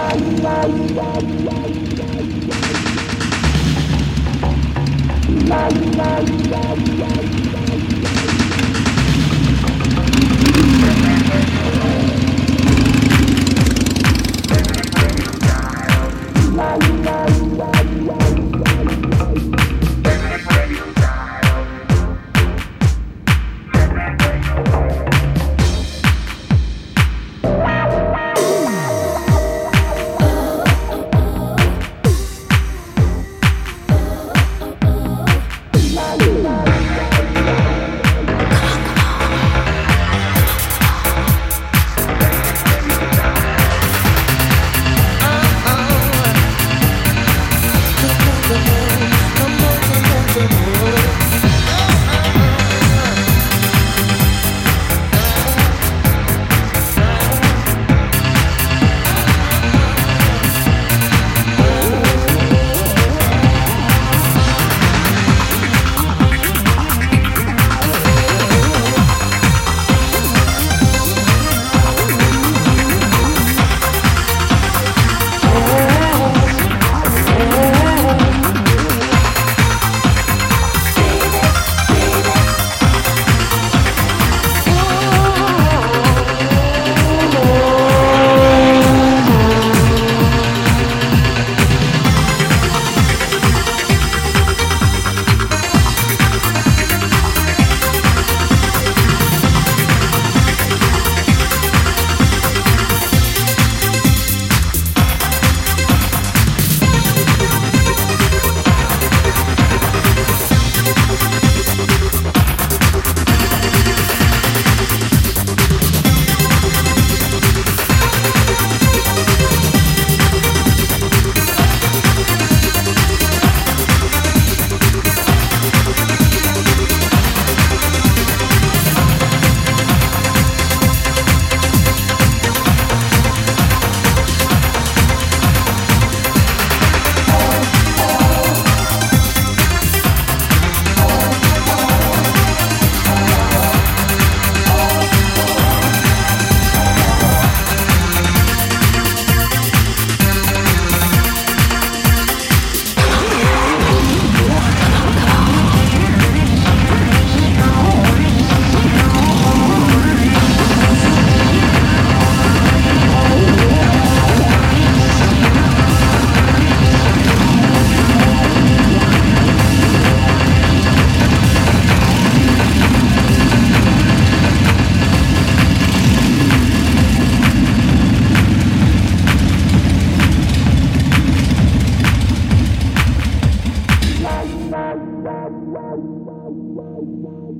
Bye. Wow, wow, wow, wow.